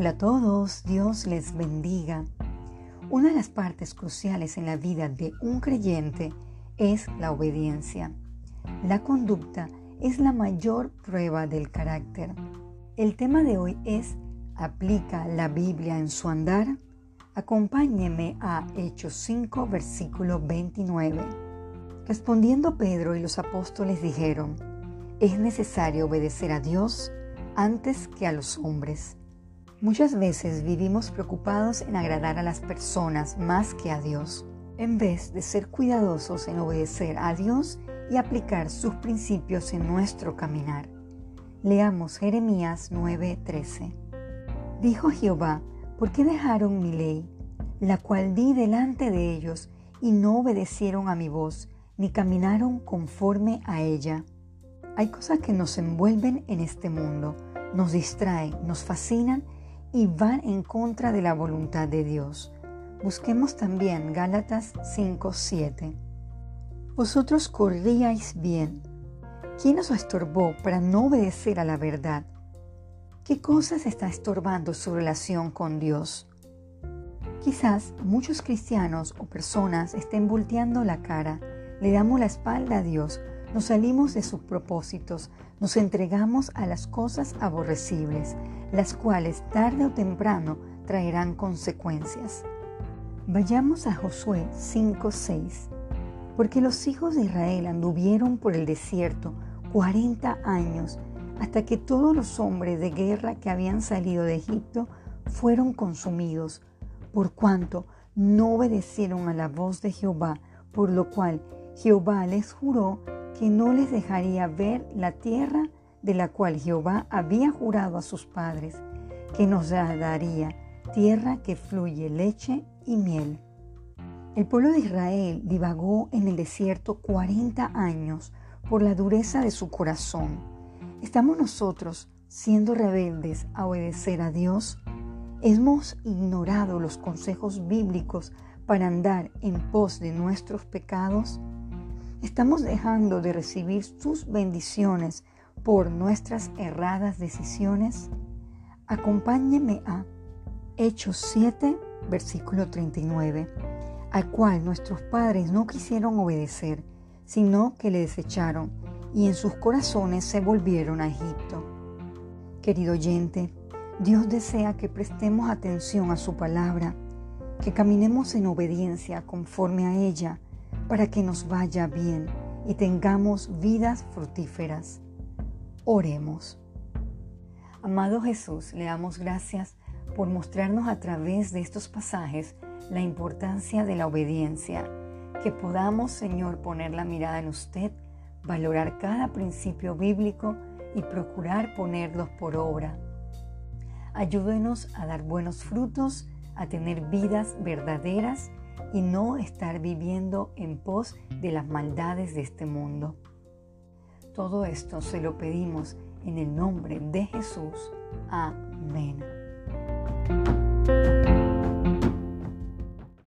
Hola a todos, Dios les bendiga. Una de las partes cruciales en la vida de un creyente es la obediencia. La conducta es la mayor prueba del carácter. El tema de hoy es ¿Aplica la Biblia en su andar? Acompáñeme a Hechos 5, versículo 29. Respondiendo Pedro y los apóstoles dijeron, es necesario obedecer a Dios antes que a los hombres Muchas veces vivimos preocupados en agradar a las personas más que a Dios, en vez de ser cuidadosos en obedecer a Dios y aplicar sus principios en nuestro caminar. Leamos Jeremías 9:13. Dijo Jehová, ¿por qué dejaron mi ley, la cual di delante de ellos, y no obedecieron a mi voz, ni caminaron conforme a ella? Hay cosas que nos envuelven en este mundo, nos distraen, nos fascinan y van en contra de la voluntad de Dios. Busquemos también Gálatas 5:7. Vosotros corríais bien. ¿Quién os estorbó para no obedecer a la verdad? ¿Qué cosas está estorbando su relación con Dios? Quizás muchos cristianos o personas estén volteando la cara, le damos la espalda a Dios, nos salimos de sus propósitos, nos entregamos a las cosas aborrecibles, las cuales tarde o temprano traerán consecuencias. Vayamos a Josué 5:6. Porque los hijos de Israel anduvieron por el desierto 40 años hasta que todos los hombres de guerra que habían salido de Egipto fueron consumidos, por cuanto no obedecieron a la voz de Jehová, por lo cual Jehová les juró que no les dejaría ver la tierra de la cual Jehová había jurado a sus padres, que nos daría tierra que fluye leche y miel. El pueblo de Israel divagó en el desierto 40 años por la dureza de su corazón. ¿Estamos nosotros siendo rebeldes a obedecer a Dios? ¿Hemos ignorado los consejos bíblicos para andar en pos de nuestros pecados? Estamos dejando de recibir sus bendiciones por nuestras erradas decisiones. Acompáñeme a Hechos 7, versículo 39, al cual nuestros padres no quisieron obedecer, sino que le desecharon y en sus corazones se volvieron a Egipto. Querido oyente, Dios desea que prestemos atención a su palabra, que caminemos en obediencia conforme a ella, para que nos vaya bien y tengamos vidas fructíferas. Oremos. Amado Jesús, le damos gracias por mostrarnos a través de estos pasajes la importancia de la obediencia, que podamos, Señor, poner la mirada en usted, valorar cada principio bíblico y procurar ponerlos por obra. Ayúdenos a dar buenos frutos, a tener vidas verdaderas y no estar viviendo en pos de las maldades de este mundo. Todo esto se lo pedimos en el nombre de Jesús. Amén.